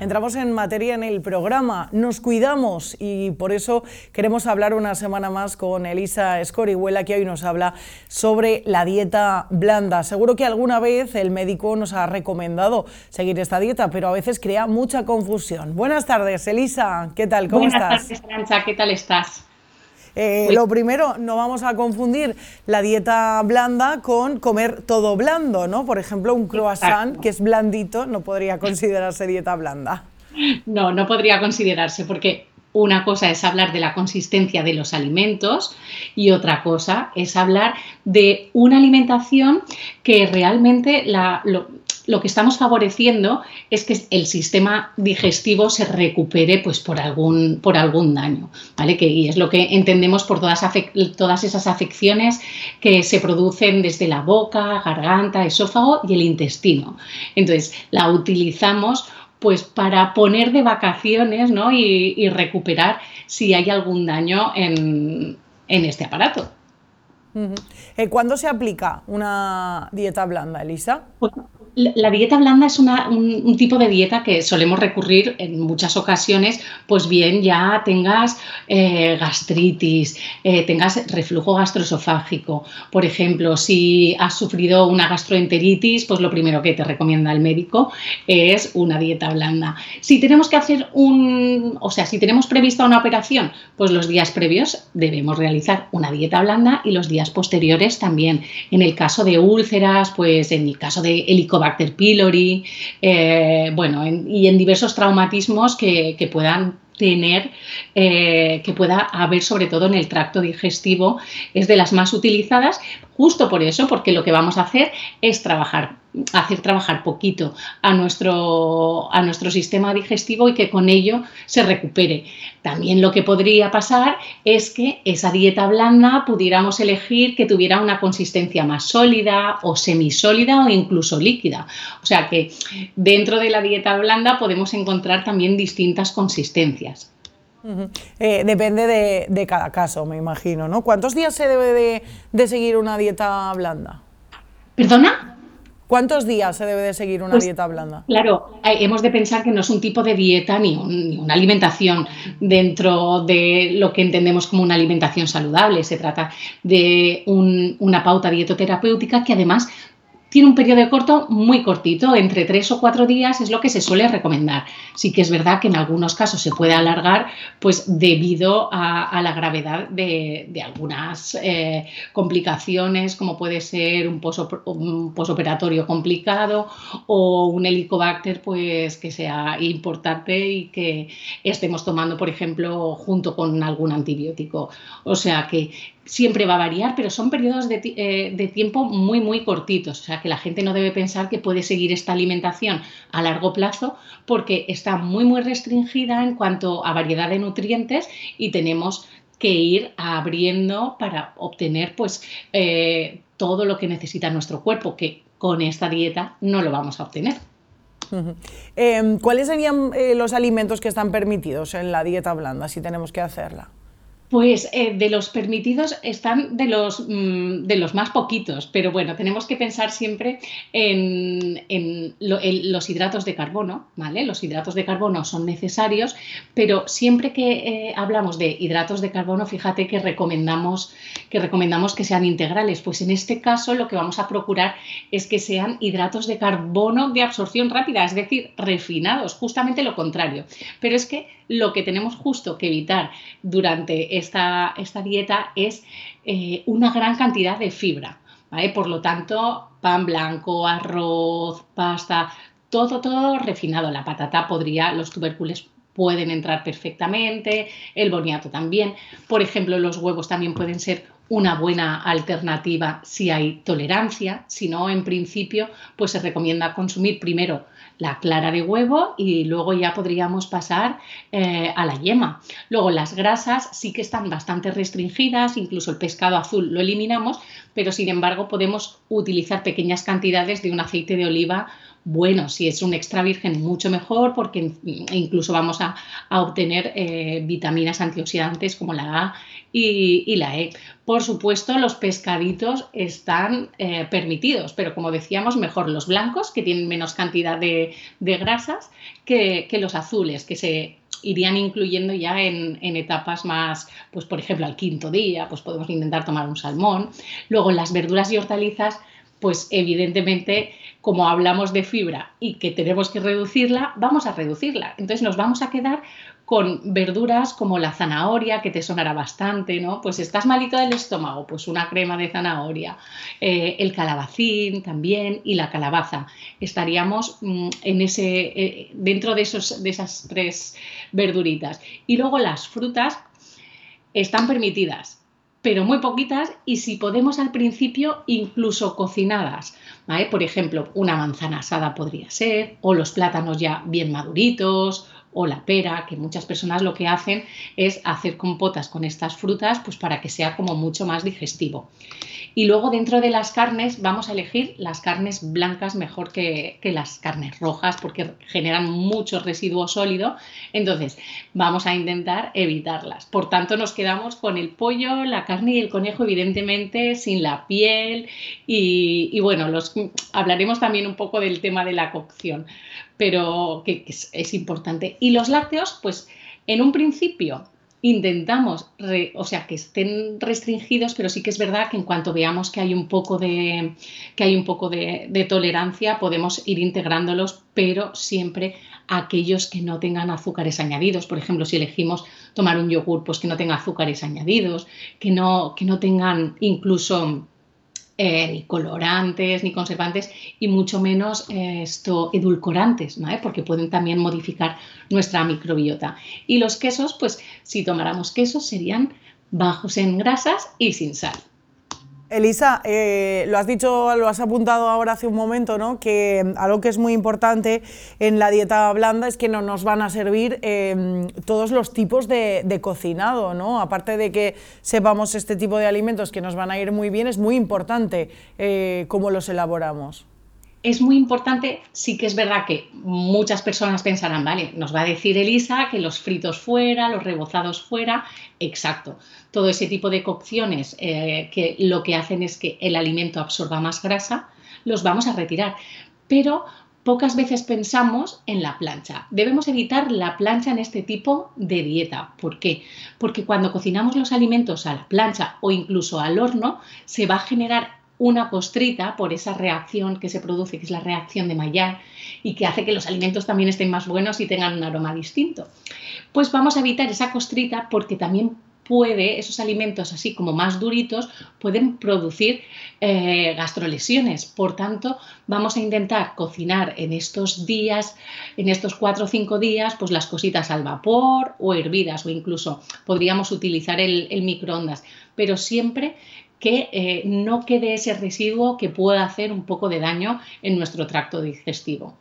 Entramos en materia en el programa, nos cuidamos y por eso queremos hablar una semana más con Elisa Escorihuela, que hoy nos habla sobre la dieta blanda. Seguro que alguna vez el médico nos ha recomendado seguir esta dieta, pero a veces crea mucha confusión. Buenas tardes, Elisa, ¿qué tal? ¿Cómo estás? Buenas tardes, ¿qué tal estás? Eh, lo primero, no vamos a confundir la dieta blanda con comer todo blando, ¿no? Por ejemplo, un croissant que es blandito no podría considerarse dieta blanda. No, no podría considerarse porque una cosa es hablar de la consistencia de los alimentos y otra cosa es hablar de una alimentación que realmente la, lo que estamos favoreciendo es que el sistema digestivo se recupere pues, por, algún, por algún daño, ¿vale? Que, y es lo que entendemos por todas, todas esas afecciones que se producen desde la boca, garganta, esófago y el intestino. Entonces, la utilizamos pues para poner de vacaciones ¿no? y, recuperar si hay algún daño en, este aparato. Eh, ¿Cuándo se aplica una dieta blanda, Elisa? La dieta blanda es un, tipo de dieta que solemos recurrir en muchas ocasiones, pues bien ya tengas eh, gastritis, eh, tengas reflujo gastroesofágico. Por ejemplo, si has sufrido una gastroenteritis, pues lo primero que te recomienda el médico es una dieta blanda. Si tenemos que hacer un, o sea, si tenemos prevista una operación, pues los días previos debemos realizar una dieta blanda y los días posteriores también. En el caso de úlceras, pues en el caso de helicobacter Bacter pylori, eh, bueno, y en diversos traumatismos que puedan tener, eh, que pueda haber sobre todo en el tracto digestivo, es de las más utilizadas, justo por eso, porque lo que vamos a hacer es trabajar, hacer trabajar poquito a nuestro, a nuestro sistema digestivo y que con ello se recupere. También lo que podría pasar es que esa dieta blanda pudiéramos elegir que tuviera una consistencia más sólida o semisólida o incluso líquida. O sea que dentro de la dieta blanda podemos encontrar también distintas consistencias. Eh, depende de, cada caso, me imagino, ¿no? ¿Cuántos días se debe de, seguir una dieta blanda? ¿Perdona? ¿Cuántos días se debe de seguir una pues, dieta blanda? Claro, hemos de pensar que no es un tipo de dieta ni, una alimentación dentro de lo que entendemos como una alimentación saludable. Se trata de una pauta dietoterapéutica que además tiene un periodo de corto muy cortito, entre tres o cuatro días es lo que se suele recomendar. Sí que es verdad que en algunos casos se puede alargar, pues debido a, la gravedad de, algunas eh, complicaciones, como puede ser un, posoperatorio complicado o un helicobacter, pues que sea importante y que estemos tomando, por ejemplo, junto con algún antibiótico. O sea que siempre va a variar, pero son periodos de, eh, de, tiempo muy, muy cortitos. O sea, que la gente no debe pensar que puede seguir esta alimentación a largo plazo porque está muy, muy restringida en cuanto a variedad de nutrientes y tenemos que ir abriendo para obtener pues eh, todo lo que necesita nuestro cuerpo, que con esta dieta no lo vamos a obtener. Em, ¿Cuáles serían eh, los alimentos que están permitidos en la dieta blanda si tenemos que hacerla? Pues eh, de los permitidos están de los, mm, de los más poquitos, pero bueno, tenemos que pensar siempre en, los hidratos de carbono, ¿vale? Los hidratos de carbono son necesarios, pero siempre que eh, hablamos de hidratos de carbono, fíjate que recomendamos, que recomendamos que sean integrales. Pues en este caso lo que vamos a procurar es que sean hidratos de carbono de absorción rápida, es decir, refinados, justamente lo contrario. Pero es que lo que tenemos justo que evitar durante esta, dieta es eh, una gran cantidad de fibra. Por lo tanto, pan blanco, arroz, pasta, todo, todo refinado. La patata podría, los tubérculos pueden entrar perfectamente, el boniato también. Por ejemplo, los huevos también pueden ser una buena alternativa si hay tolerancia, si no, en principio, pues se recomienda consumir primero la clara de huevo y luego ya podríamos pasar eh, a la yema. Luego las grasas sí que están bastante restringidas, incluso el pescado azul lo eliminamos, pero sin embargo podemos utilizar pequeñas cantidades de un aceite de oliva bueno, si es un extra virgen, mucho mejor, porque incluso vamos a, obtener eh, vitaminas antioxidantes como la A y, la E. Por supuesto, los pescaditos están eh, permitidos, pero como decíamos, mejor los blancos, que tienen menos cantidad de, grasas, que, los azules, que se irían incluyendo ya en, etapas más, pues por ejemplo al quinto día, pues podemos intentar tomar un salmón. Luego las verduras y hortalizas, pues evidentemente como hablamos de fibra y que tenemos que reducirla, vamos a reducirla. Entonces nos vamos a quedar con verduras como la zanahoria, que te sonará bastante, ¿no? Pues estás malito del estómago, pues una crema de zanahoria, eh, el calabacín también y la calabaza. Estaríamos mm, en ese, eh, dentro de, esos, de esas tres verduritas. Y luego las frutas están permitidas, pero muy poquitas y si podemos al principio incluso cocinadas. Por ejemplo, una manzana asada podría ser, o los plátanos ya bien maduritos, o la pera, que muchas personas lo que hacen es hacer compotas con estas frutas pues para que sea como mucho más digestivo. Y luego dentro de las carnes vamos a elegir las carnes blancas mejor que, las carnes rojas porque generan mucho residuo sólido. Entonces vamos a intentar evitarlas. Por tanto nos quedamos con el pollo, la carne y el conejo evidentemente sin la piel y, bueno, los, hablaremos también un poco del tema de la cocción pero que, es, importante. Y los lácteos, pues en un principio intentamos, o sea, que estén restringidos, pero sí que es verdad que en cuanto veamos que hay un poco de, que hay un poco de, tolerancia, podemos ir integrándolos, pero siempre aquellos que no tengan azúcares añadidos. Por ejemplo, si elegimos tomar un yogur, pues que no tenga azúcares añadidos, que no, que no tengan incluso eh, ni colorantes, ni conservantes y mucho menos eh, esto, edulcorantes, porque pueden también modificar nuestra microbiota. Y los quesos, pues si tomáramos quesos serían bajos en grasas y sin sal. Elisa, eh, lo has dicho, lo has apuntado ahora hace un momento, ¿no? que mm, algo que es muy importante en la dieta blanda es que no nos van a servir em, todos los tipos de, cocinado. ¿no? Aparte de que sepamos este tipo de alimentos que nos van a ir muy bien, es muy importante eh, cómo los elaboramos es muy importante, sí que es verdad que muchas personas pensarán, vale, nos va a decir Elisa que los fritos fuera, los rebozados fuera, exacto. Todo ese tipo de cocciones eh, que lo que hacen es que el alimento absorba más grasa, los vamos a retirar. Pero pocas veces pensamos en la plancha. Debemos evitar la plancha en este tipo de dieta. ¿Por qué? Porque cuando cocinamos los alimentos a la plancha o incluso al horno, se va a generar una costrita por esa reacción que se produce, que es la reacción de Maillard, y que hace que los alimentos también estén más buenos y tengan un aroma distinto. Pues vamos a evitar esa costrita porque también puede, esos alimentos así como más duritos, pueden producir eh, gastrolesiones. Por tanto, vamos a intentar cocinar en estos días, en estos cuatro o cinco días, pues las cositas al vapor o hervidas o incluso podríamos utilizar el microondas, pero siempre que eh, no quede ese residuo que pueda hacer un poco de daño en nuestro tracto digestivo.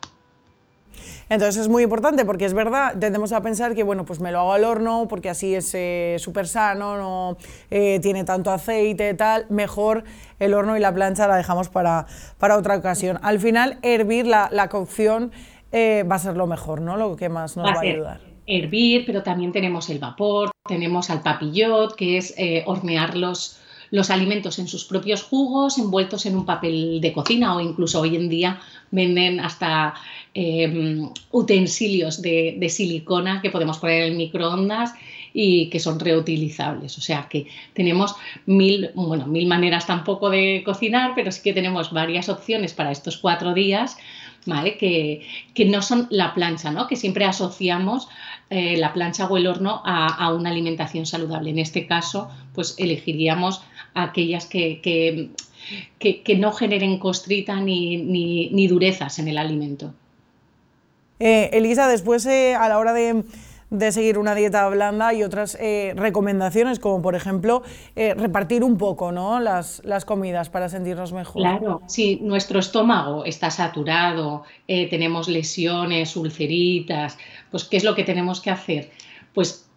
Entonces es muy importante porque es verdad, tendemos a pensar que bueno, pues me lo hago al horno porque así es eh, súper sano, no eh, tiene tanto aceite, tal, mejor el horno y la plancha la dejamos para, para otra ocasión. Al final, hervir la, la cocción va a ser lo mejor, ¿no? Lo que más nos va, a ayudar. Hervir, pero también tenemos el vapor, tenemos al papillot, que es hornearlos los alimentos en sus propios jugos, envueltos en un papel de cocina o incluso hoy en día venden hasta em, utensilios de, silicona que podemos poner en microondas y que son reutilizables. O sea que tenemos mil, bueno, mil maneras tampoco de cocinar, pero sí que tenemos varias opciones para estos cuatro días, Que, que no son la plancha, ¿no? Que siempre asociamos eh, la plancha o el horno a, una alimentación saludable. En este caso, pues elegiríamos aquellas que, que, no generen costrita ni, durezas en el alimento. Eh, Elisa, después eh, a la hora de, seguir una dieta blanda hay otras eh, recomendaciones, como por ejemplo repartir un poco ¿no? las, las, comidas para sentirnos mejor. Claro, si nuestro estómago está saturado, tenemos lesiones, ulceritas, pues ¿qué es lo que tenemos que hacer? Pues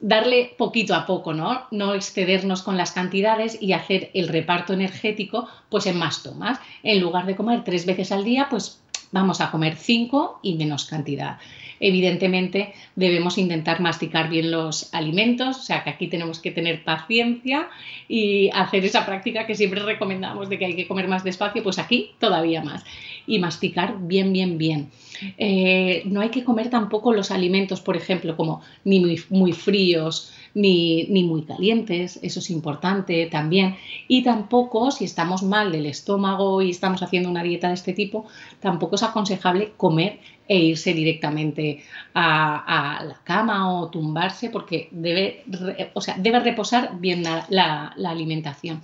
darle poquito a poco, ¿no? No excedernos con las cantidades y hacer el reparto energético pues en más tomas. En lugar de comer tres veces al día, pues vamos a comer 5 y menos cantidad. Evidentemente debemos intentar masticar bien los alimentos, o sea que aquí tenemos que tener paciencia y hacer esa práctica que siempre recomendamos de que hay que comer más despacio, pues aquí todavía más. Y masticar bien, bien, bien. Eh, no hay que comer tampoco los alimentos, por ejemplo, como ni muy, muy fríos, ni, ni, muy calientes, eso es importante también. Y tampoco, si estamos mal del estómago y estamos haciendo una dieta de este tipo, tampoco es aconsejable comer e irse directamente a, la cama o tumbarse porque debe, o sea, debe reposar bien la, alimentación.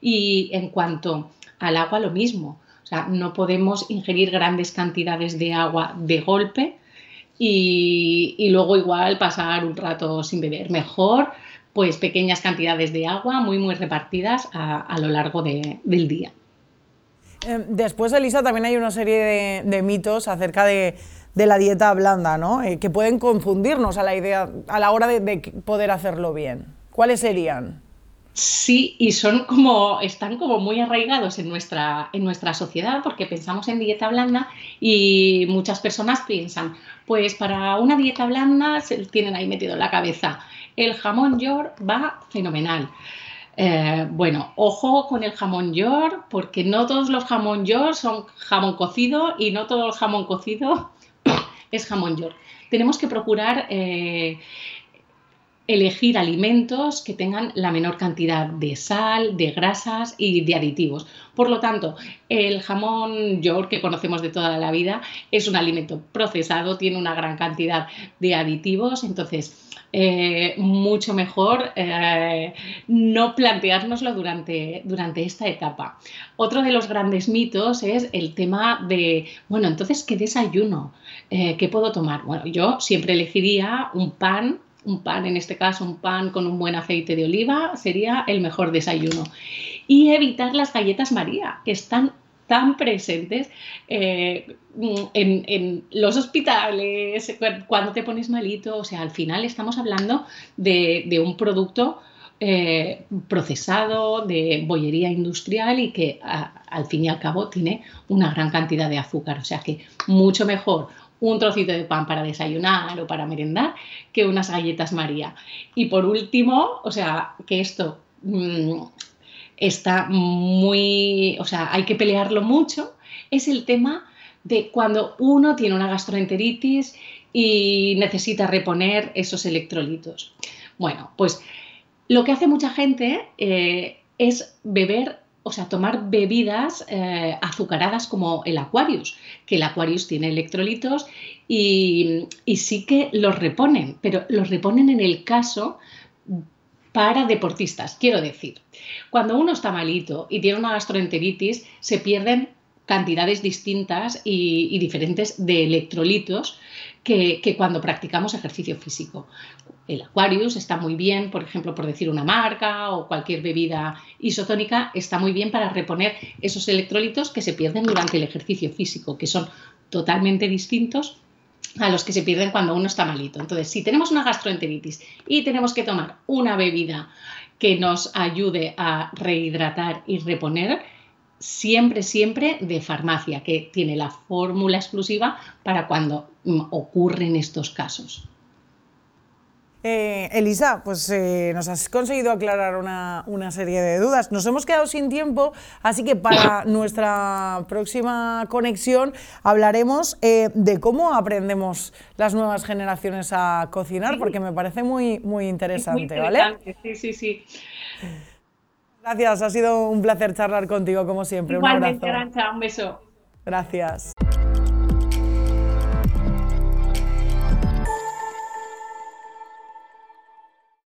Y en cuanto al agua, lo mismo. O sea, no podemos ingerir grandes cantidades de agua de golpe y, luego igual pasar un rato sin beber. Mejor, pues pequeñas cantidades de agua muy, muy repartidas a, lo largo del día. Eh, después, Elisa, también hay una serie de, mitos acerca de, la dieta blanda, ¿no? Eh, que pueden confundirnos a la idea a la hora de, poder hacerlo bien. ¿Cuáles serían? Sí, y son como, están como muy arraigados en nuestra, en nuestra sociedad, porque pensamos en dieta blanda y muchas personas piensan, pues para una dieta blanda se tienen ahí metido en la cabeza, el jamón york va fenomenal. Eh, bueno, ojo con el jamón york, porque no todos los jamón york son jamón cocido y no todo el jamón cocido es jamón york. Tenemos que procurar eh, elegir alimentos que tengan la menor cantidad de sal, de grasas y de aditivos. Por lo tanto, el jamón york que conocemos de toda la vida es un alimento procesado, tiene una gran cantidad de aditivos, entonces eh, mucho mejor eh, no planteárnoslo durante, durante esta etapa. Otro de los grandes mitos es el tema de, bueno, entonces, ¿qué desayuno? Eh, ¿Qué puedo tomar? Bueno, yo siempre elegiría un pan un pan, en este caso un pan con un buen aceite de oliva, sería el mejor desayuno. Y evitar las galletas María, que están tan presentes eh, en, los hospitales, cuando te pones malito, o sea, al final estamos hablando de, un producto eh, procesado, de bollería industrial y que al fin y al cabo tiene una gran cantidad de azúcar, o sea que mucho mejor un trocito de pan para desayunar o para merendar que unas galletas María. Y por último, o sea, que esto mm, está muy, o sea, hay que pelearlo mucho, es el tema de cuando uno tiene una gastroenteritis y necesita reponer esos electrolitos. Bueno, pues lo que hace mucha gente eh, es beber, o sea, tomar bebidas eh, azucaradas como el Aquarius, que el Aquarius tiene electrolitos y, y sí que los reponen, pero los reponen en el caso para deportistas. Quiero decir, cuando uno está malito y tiene una gastroenteritis, se pierden cantidades distintas y, diferentes de electrolitos que, cuando practicamos ejercicio físico. El Aquarius está muy bien, por ejemplo, por decir una marca o cualquier bebida isotónica, está muy bien para reponer esos electrolitos que se pierden durante el ejercicio físico, que son totalmente distintos a los que se pierden cuando uno está malito. Entonces, si tenemos una gastroenteritis y tenemos que tomar una bebida que nos ayude a rehidratar y reponer, siempre, siempre de farmacia, que tiene la fórmula exclusiva para cuando mm, ocurren estos casos. Eh, Elisa, pues eh, nos has conseguido aclarar una, serie de dudas. Nos hemos quedado sin tiempo, así que para nuestra próxima conexión hablaremos eh, de cómo aprendemos las nuevas generaciones a cocinar, porque me parece muy, muy interesante, ¿vale? Sí, sí, sí. Gracias, ha sido un placer charlar contigo como siempre. Igualmente, un abrazo. un beso. Gracias.